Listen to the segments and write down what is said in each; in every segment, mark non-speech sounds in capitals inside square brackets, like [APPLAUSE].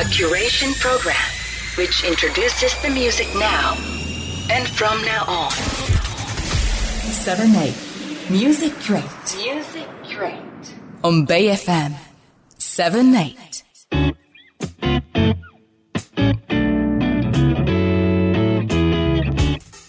A curation program which introduces the music now and from now on. 7 8 Music Crate Music Crate. on Bay FM 7 8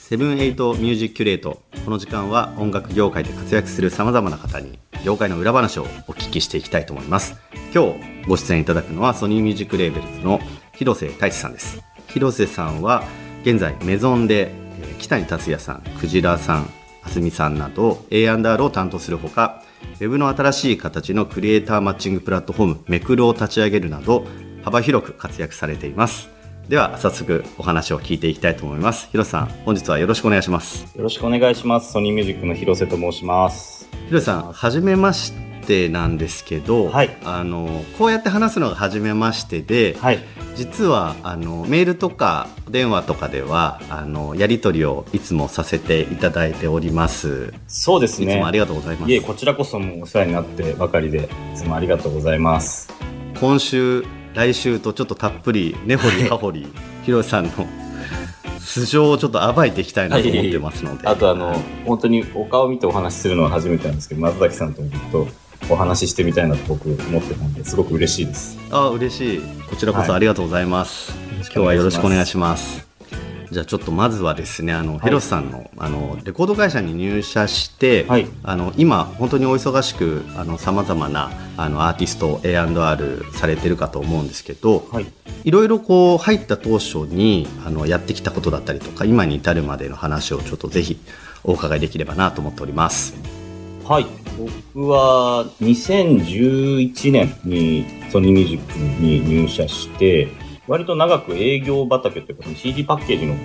セブンエイトミュージックキュレートこの時間は音楽業界で活躍するさまざまな方に業界の裏話をお聞きしていきたいと思います今日ご出演いただくのはソニーミュージックレーベルズの広瀬太一さんです。広瀬さんは現在メゾンでえー北谷達也さんクジラさんあすみさんなど A&R を担当するほかウェブの新しい形のクリエイターマッチングプラットフォームメクルを立ち上げるなど幅広く活躍されています。では早速お話を聞いていきたいと思います。広瀬さん本日はよろしくお願いします。よろしくお願いします。ソニーミュージックの広瀬と申します。広瀬さんはじめましてなんですけど、はいあのこうやって話すのが初めましてで、はい。実はあのメールとか電話とかではあのやり取りをいつもさせていただいておりますそうですね。いつもありがとうございますいえ、こちらこそもうお世話になってばかりで、いつもありがとうございます。今週来週とちょっとたっぷり根掘り葉掘り広瀬さんの素性をちょっと暴いていきたいなと思ってますので、あとあの、本当にお顔見てお話しするのは初めてなんですけど、松崎さんともずっとお話ししてみたいなと僕思ってたんで、すごく嬉しいです。あ嬉しいこちらこそありがとうございます、今日はよろしくお願いしますじゃあちょっとまずはですねあの、い広瀬さんのあのレコード会社に入社して、はいあの今本当にお忙しくさまざまなあのアーティスト A&R されてるかと思うんですけど、はい。いろいろこう入った当初にあのやってきたことだったりとか今に至るまでの話をちょっとぜひお伺いできればなと思っております。はい。僕は2011年にソニーミュージックに入社して、割と長く営業畑というか、CD パッケージの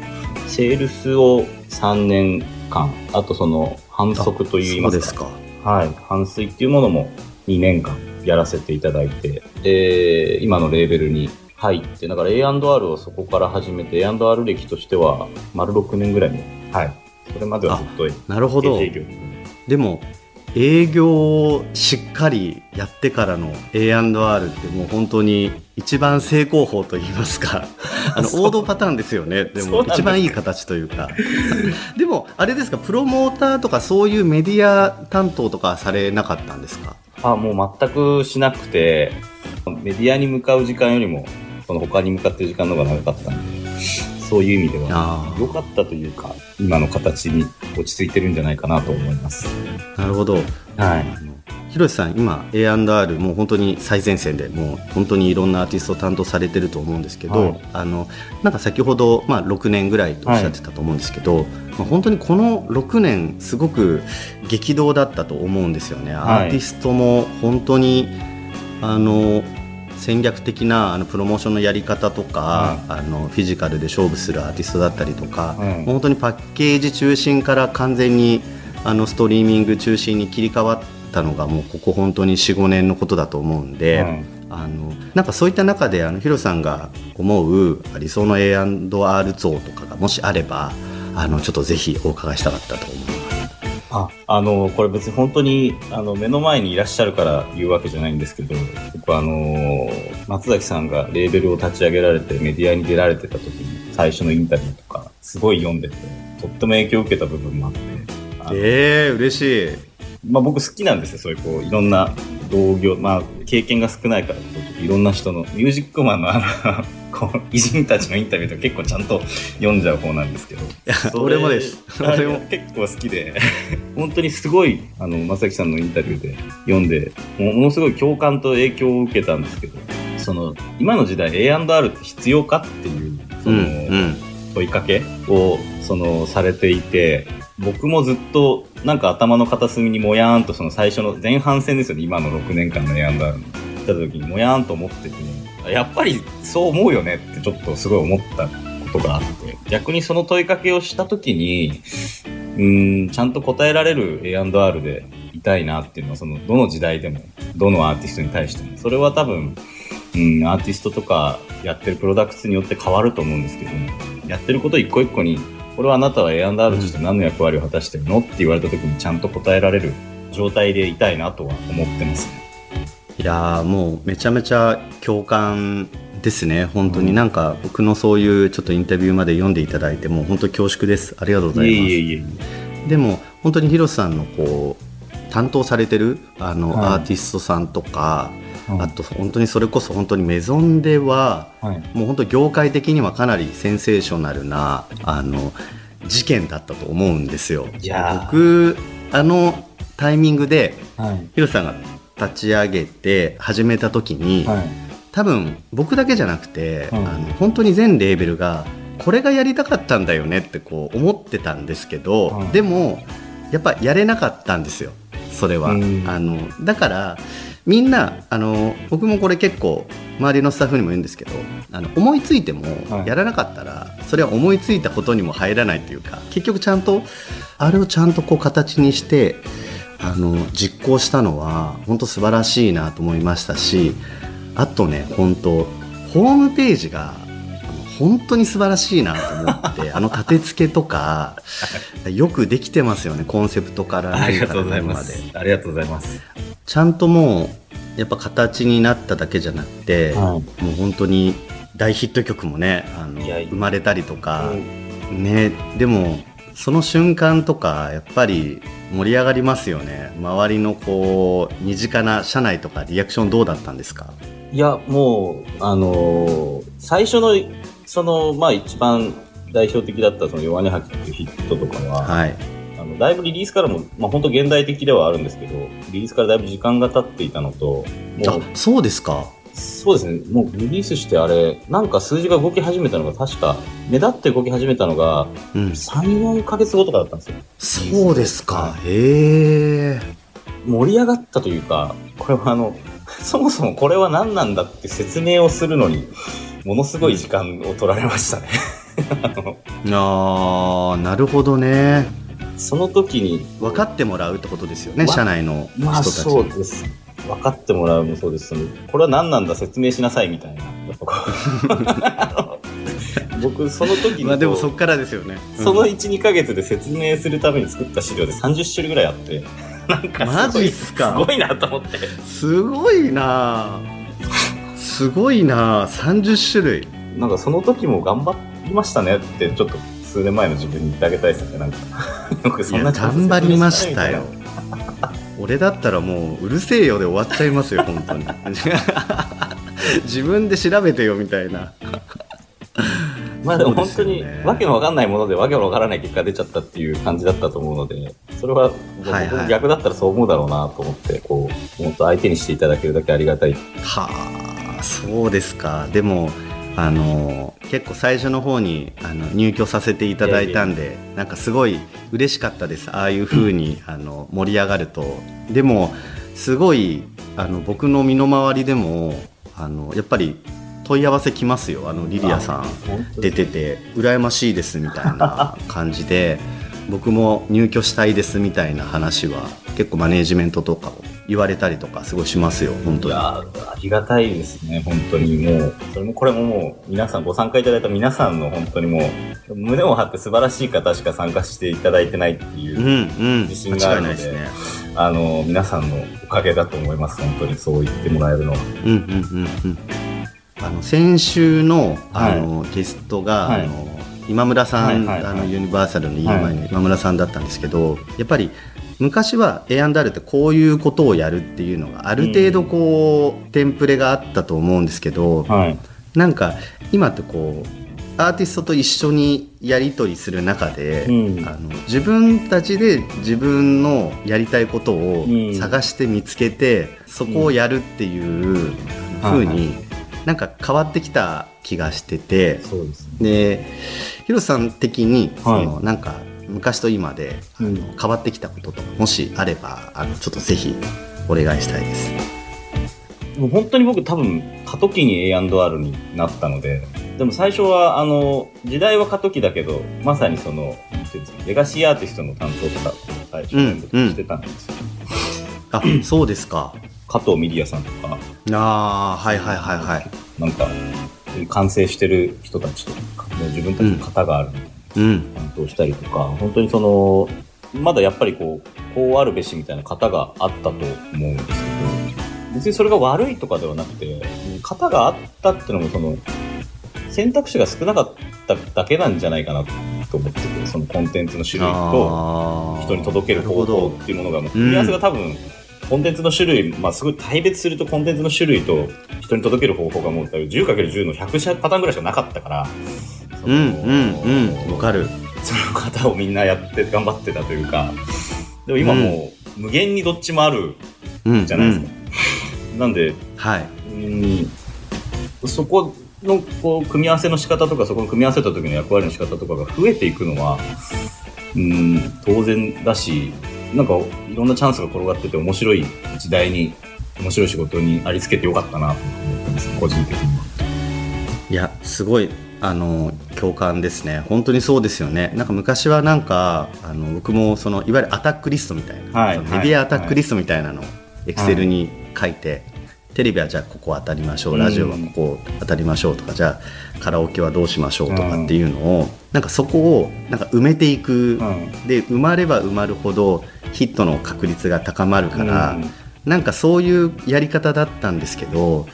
セールスを3年間、あとその反則といいますか。すか。はい。反水っていうものも2年間やらせていただいて、で、今のレーベルに入って、だから A&R をそこから始めて、A&R 歴としては、丸6年ぐらいの。はい。それまではずっとなるほどでも営業をしっかりやってからの A&R ってもう本当に一番正攻法といいますか [LAUGHS] あの王道パターンですよね。でも一番いい形というか。[LAUGHS] でもあれですかプロモーターとかそういうメディア担当とかされなかったんですか？あ、もう全くしなくて、メディアに向かう時間よりも、その他に向かってる時間の方が長かったんで、そういう意味では良かったというか、今の形に落ち着いてるんじゃないかなと思います。なるほどはい。広瀬さん今 A&R もう本当に最前線でもう本当にいろんなアーティストを担当されてると思うんですけど、はいあのなんか先ほど、まあ、6年ぐらいとおっしゃってたと思うんですけど、まあ、本当にこの6年すごく激動だったと思うんですよね。アーティストも本当にあの戦略的なあのプロモーションのやり方とか、あのフィジカルで勝負するアーティストだったりとか、うん。もう本当にパッケージ中心から完全にあのストリーミング中心に切り替わったのがもうここ本当に45年のことだと思うんで、うん。あのなんかそういった中であのヒロさんが思う理想の A&R 像とかがもしあればあのちょっとぜひお伺いしたかったと思います。あ、あの、これ別に本当に、あの、目の前にいらっしゃるから言うわけじゃないんですけど、僕はあの、松崎さんがレーベルを立ち上げられてメディアに出られてた時に最初のインタビューとか、すごい読んでて、とっても影響を受けた部分もあって、あのえー、嬉しい。まあ僕好きなんですよ、そういうこう、いろんな同業、まあ経験が少ないから、いろんな人の、ミュージックマンのあの、[LAUGHS] こう、偉人たちのインタビューとか結構ちゃんと読んじゃう方なんですけど。それ俺もです。俺も。結構好きで、[LAUGHS] 本当にすごい、あの、まさきさんのインタビューで読んで、ものすごい共感と影響を受けたんですけど、その、今の時代 A&R って必要かっていう、その、うんうん問いかけを、その、されていて、僕もずっと、なんか頭の片隅にもやーんと、その最初の前半戦ですよね、今の6年間の A&R の。来た時にもやーんと思ってて、やっぱりそう思うよねってちょっとすごい思ったことがあって、逆にその問いかけをした時に、うーん、ちゃんと答えられる A&R でいたいなっていうのは、その、どの時代でも、どのアーティストに対しても。それは多分、うん、アーティストとかやってるプロダクツによって変わると思うんですけど、やってること一個一個に、これはあなたは A&R として何の役割を果たしてるの？って言われた時にちゃんと答えられる状態でいたいなとは思ってますね。いやーもうめちゃめちゃ共感ですね本当になんか僕のそういうちょっとインタビューまで読んでいただいてもう本当恐縮です。ありがとうございます。でも本当に広瀬さんのこう担当されてるあの、はい。アーティストさんとか、はいあと本当にそれこそ本当にメゾンでは、はい。もう本当業界的にはかなりセンセーショナルなあの事件だったと思うんですよ。いやー。僕あのタイミングではい。広瀬さんが立ち上げて始めた時に、はい。多分僕だけじゃなくて、うん。あの本当に全レーベルがこれがやりたかったんだよねってこう思ってたんですけど、うんでもやっぱやれなかったんですよ。それは、うん。あのだからみんなあの僕もこれ結構周りのスタッフにも言うんですけどあの思いついてもはいやらなかったら、それは思いついたことにも入らないというか結局ちゃんとあれをちゃんとこう形にしてあの実行したのは本当素晴らしいなと思いましたしあとね本当ホームページが本当に素晴らしいなと思って [LAUGHS] あの立て付けとかよくできてますよねコンセプトからありがとうございま。すでありがとうございます。ちゃんともうやっぱ形になっただけじゃなくて、はもう本当に大ヒット曲もねあの生まれたりとか、ねでもその瞬間とかやっぱり盛り上がりますよね。周りのこう身近な社内とかリアクションどうだったんですか？いや、もう、あのー最初の、その、まあ一番代表的だったその弱音吐きっていうヒットとかは、はい。あのだいぶリリースからも、まあ本当現代的ではあるんですけど、リリースからだいぶ時間が経っていたのと、もあう、そうですか。そうですね、もうリリースしてあれ、なんか数字が動き始めたのが確か、目立って動き始めたのが、うん。3、4ヶ月後とかだったんですよ。そうですか。へえ。盛り上がったというか、これはあの、[LAUGHS] そもそもこれは何なんだって説明をするのに、ものすごい時間を取られましたね。[LAUGHS] あのあーなるほどねその時に、分かってもらうってことですよねま社内の人まあたちそうです。分かってもらうもそうです。これは何なんだ説明しなさいみたいな。[LAUGHS] 僕、その時にでもそっからですよね、うんその1、2ヶ月で説明するために作った資料で30種類ぐらいあって、[LAUGHS] なんかマすごいジっすか？すごいなと思って。すごいなすごいな30種類なんかその時も頑張りましたねって、ちょっと数年前の自分に言ってあげたいですね。なんか、[LAUGHS] 僕そんな頑張りましたよ。[LAUGHS] 俺だったらもううるせえよで終わっちゃいますよ本当に。[LAUGHS] 自分で調べてよみたいな。なまあでも本当にねわけのわかんないものでわけのわからない結果が出ちゃったっていう感じだったと思うので、それは逆だったらそう思うだろうなと思って、こう、もっと相手にしていただけるだけありがたい。はあそうですか。でもあの結構最初の方にあの入居させていただいたんでなんかすごい嬉しかったです。ああいう風に、あの盛り上がると。でもすごいあの僕の身の回りでもあのやっぱり問い合わせ来ますよ。あのリリアさん出てて羨ましいですみたいな [LAUGHS] 感じで僕も入居したいですみたいな話は結構マネージメントとかを言われたりとかすごいしますよ本当に。ありがたいですね、本当にもう、それもこれももう、皆さん、ご参加いただいた皆さんの本当にもう、胸を張って素晴らしい方しか参加していただいてないっていう、うんうん。自信があるので間違いないですね。あの、皆さんのおかげだと思います、本当に。そう言ってもらえるのは。うんうんうんうん。あの先週のあの、ゲストが、はい。あの今村さん、はいはいはい。あのユニバーサルの EMI はい。の今村さんだったんですけど、やっぱり昔は A&R ってこういうことをやるっていうのがある程度こう、テンプレがあったと思うんですけど、はい。なんか今ってこうアーティストと一緒にやり取りする中で、うん。あの自分たちで自分のやりたいことをうん。探して見つけて、そこをやるっていう風はいはになんか変わってきた気がしてて。ですね。でヒロさん的にそはい。のなんか昔と今であのうん変わってきたこととかもしあればあのちょっとぜひお願いしたいです。もう本当に僕多分過渡期に A&R になったので、でも最初はあの、時代は過渡期だけど、まさにその、レガシーアーティストの担当とか、最初してたんですよ。あそうですか。加藤ミリアさんとか、ああはいはいはいはい。なんか、完成してる人たちとか、自分たちの型があるのでうん担当したりとか、本当にその、まだやっぱりこう、こうあるべしみたいな型があったと思うんですけど、別にそれが悪いとかではなくて、型があったっていうのも、その、選択肢が少なかっただけなんじゃないかなと思ってて、そのコンテンツの種類と、人に届ける方な法ほっていうものが、もう組み合わせが多分、コンテンツの種類、まあすごい大別するとコンテンツの種類と人に届ける方法がもう多分 10×10 の100パターンぐらいしかなかったから、うんうんうん。わかる。その方をみんなやって頑張ってたというか、でも今もう無限にどっちもあるうんじゃないですか。なんで、うん。はい。うんそこのこう組み合わせの仕方とかそこの組み合わせた時の役割の仕方とかが増えていくのは、うん、当然だしなんかいろんなチャンスが転がってて面白い時代に面白い仕事にありつけてよかったなと思ってます個人的には。いやすごいあの共感ですね。本当にそうですよね。なんか昔はなんかあの僕もそのいわゆるアタックリストみたいな、はいメディアアタックリストみたいなのをエクセルに書いて、テレビはじゃあここ当たりましょうラジオはここ当たりましょうとか、じゃあカラオケはどうしましょうとかっていうのを、なんかそこをなんか埋めていく、うん。で埋まれば埋まるほどヒットの確率が高まるから、うん。なんかそういうやり方だったんですけど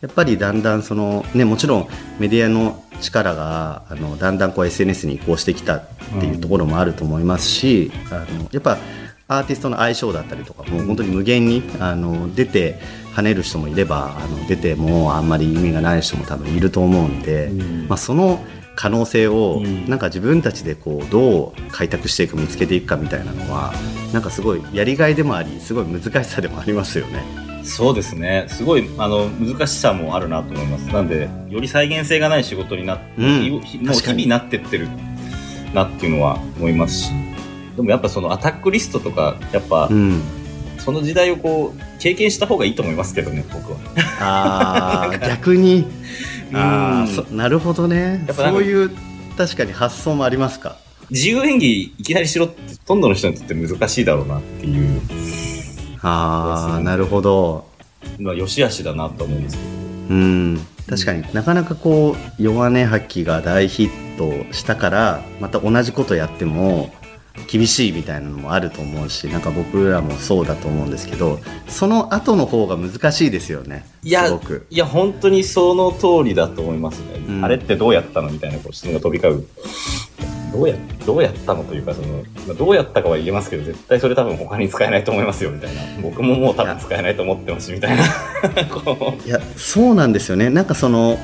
やっぱりだんだんその、ね、もちろんメディアの力があのだんだんこう SNS に移行してきたっていうところもあると思いますし、あのやっぱアーティストの相性だったりとかもう本当に無限にあの出て跳ねる人もいればあの出てもあんまり意味がない人も多分いると思うんで、うん。まあ、その可能性をうん。なんか自分たちでこうどう開拓していく見つけていくかみたいなのはなんかすごいやりがいでもありすごい難しさでもありますよね。そうですね。すごい、あの、難しさもあるなと思います。なんで、より再現性がない仕事になって、うん。ひもう日々なってってるなっていうのは思いますし、でもやっぱそのアタックリストとか、やっぱう、ん。その時代をこう、経験した方がいいと思いますけどね、僕は。あー [LAUGHS] 逆に。あうん。ーそなるほどね。そういう確かに発想もありますか？自由演技いきなりしろって、ほとんどの人にとって難しいだろうなっていうああなるほどのは良し悪しだなと思うんですけど。うん確かになかなかこう弱音吐きが大ヒットしたからまた同じことやっても厳しいみたいなのもあると思うしなんか僕らもそうだと思うんですけどその後の方が難しいですよねいやすごく、いや、本当にその通りだと思いますね。うんあれってどうやったのみたいなこう質問が飛び交う。どうや、どうやったのというか、その、まあどうやったかは言えますけど、絶対それ多分他に使えないと思いますよ、みたいな。僕ももう多分使えないと思ってます、みたいな。[LAUGHS] こいやそうなんですよね。なんかその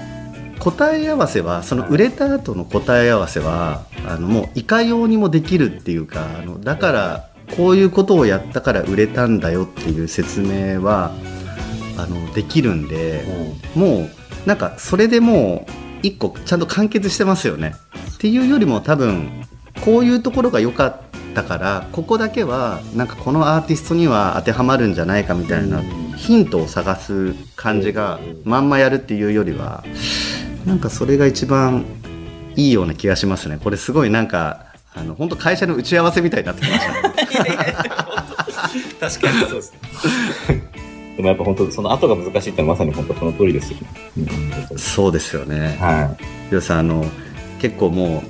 答え合わせはその売れた後の答え合わせはあのもういかようにもできるっていうかあのだからこういうことをやったから売れたんだよっていう説明はあのできるんでう、もうなんかそれでもう一個ちゃんと完結してますよねっていうよりも多分こういうところが良かったからここだけはなんかこのアーティストには当てはまるんじゃないかみたいなヒントを探す感じがまんまやるっていうよりはなんかそれが一番いいような気がしますね。これすごいなんかあの本当会社の打ち合わせみたいになってきましたね。[LAUGHS] 確かにそうですね。[LAUGHS] でもやっぱ本当、その後が難しいってのはまさに本当その通りですよね。うん。そうですよね。はりょうさんあの結構もう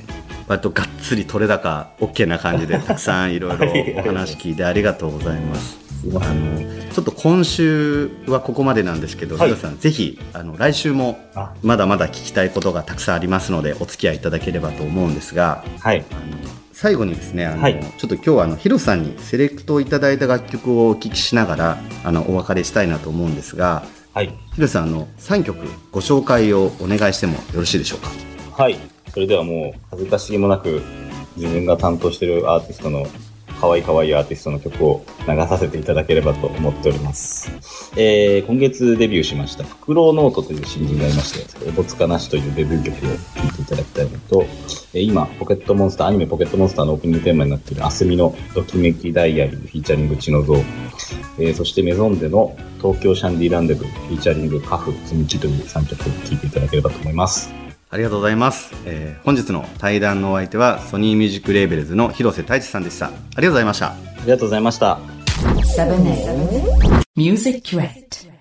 割とがっつり取れ高 OK な感じで [LAUGHS] たくさんいろいろお話聞いてありがとうございます。あのちょっと今週はここまでなんですけど、はいひろさんぜひあの来週もあまだまだ聞きたいことがたくさんありますのでお付き合いいただければと思うんですがはい。あの最後にですねあの、はいちょっと今日はあのヒロさんにセレクトいただいた楽曲をお聴きしながらあのお別れしたいなと思うんですがはい。ヒロさんあの3曲ご紹介をお願いしてもよろしいでしょうか？はい。それではもう、恥ずかしげもなく、自分が担当しているアーティストの、可愛い可愛いアーティストの曲を流させていただければと思っております。えー、今月デビューしました、フクロウノートという新人がいまして、おぼつかなしというデビュー曲を聴いていただきたいのと、えー今、ポケットモンスター、アニメポケットモンスターのオープニングテーマになっている、アスミのときめきダイアリー、フィーチャリング血の像、えーそしてメゾンデの東京シャンディランデブ、フィーチャリングカフ、積み木という3曲を聴いていただければと思います。ありがとうございます、えー本日の対談のお相手はソニーミュージックレーベルズの広瀬太一さんでしたありがとうございましたありがとうございました。7 Music Crate.